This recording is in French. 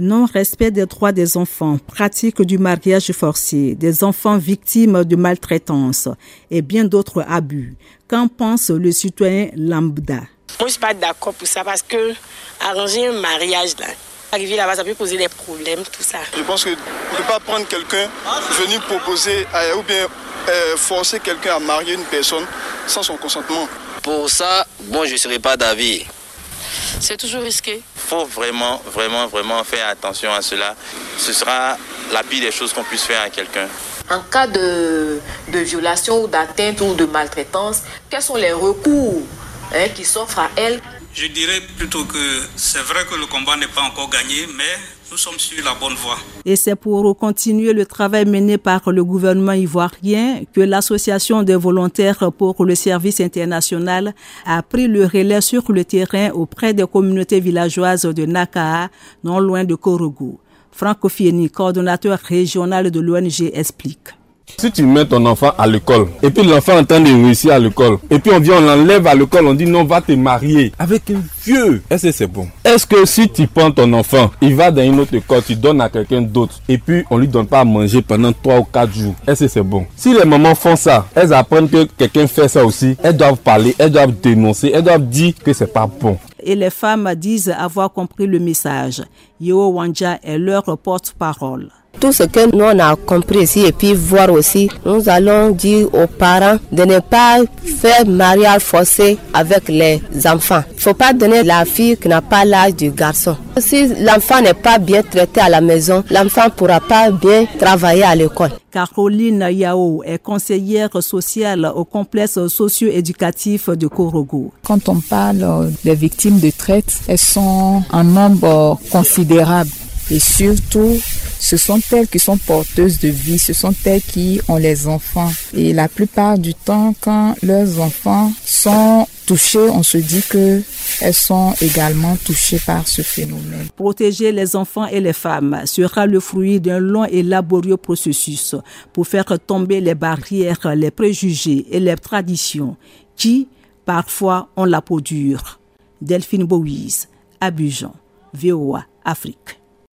Non-respect des droits des enfants, pratique du mariage forcé, des enfants victimes de maltraitance et bien d'autres abus. Qu'en pense le citoyen lambda? Moi, je ne suis pas d'accord pour ça parce que arranger un mariage, là, arriver là-bas, ça peut poser des problèmes, tout ça. Je pense qu'on ne peut pas prendre quelqu'un, venir proposer ou bien euh, forcer quelqu'un à marier une personne sans son consentement. Pour ça, bon, je ne serai pas d'avis. C'est toujours risqué. Il faut vraiment, vraiment, vraiment faire attention à cela. Ce sera la pire des choses qu'on puisse faire à quelqu'un. En cas de, de violation ou d'atteinte ou de maltraitance, quels sont les recours hein, qui s'offrent à elle Je dirais plutôt que c'est vrai que le combat n'est pas encore gagné, mais nous sommes sur la bonne voie. Et c'est pour continuer le travail mené par le gouvernement ivoirien que l'Association des volontaires pour le service international a pris le relais sur le terrain auprès des communautés villageoises de Nakaa, non loin de Korogo. Franco Fieni, coordonnateur régional de l'ONG, explique. Si tu mets ton enfant à l'école, et puis l'enfant en train de réussir à l'école, et puis on vient, on l'enlève à l'école, on dit non, va te marier avec un vieux. Est-ce que c'est bon? Est-ce que si tu prends ton enfant, il va dans une autre école, tu donnes à quelqu'un d'autre, et puis on lui donne pas à manger pendant 3 ou 4 jours, est-ce que c'est bon? Si les mamans font ça, elles apprennent que quelqu'un fait ça aussi, elles doivent parler, elles doivent dénoncer, elles doivent dire que c'est pas bon et les femmes disent avoir compris le message. Yo Wanja est leur porte-parole. Tout ce que nous on a compris ici et puis voir aussi, nous allons dire aux parents de ne pas faire mariage forcé avec les enfants. Il ne faut pas donner la fille qui n'a pas l'âge du garçon. Si l'enfant n'est pas bien traité à la maison, l'enfant ne pourra pas bien travailler à l'école. Caroline Yao est conseillère sociale au complexe socio-éducatif de Korogo. Quand on parle des victimes de traite, elles sont en nombre considérable et surtout ce sont elles qui sont porteuses de vie, ce sont elles qui ont les enfants. Et la plupart du temps, quand leurs enfants sont touchés, on se dit que elles sont également touchées par ce phénomène. Protéger les enfants et les femmes sera le fruit d'un long et laborieux processus pour faire tomber les barrières, les préjugés et les traditions qui, parfois, ont la peau dure. Delphine Bowies, Abidjan, VOA, Afrique.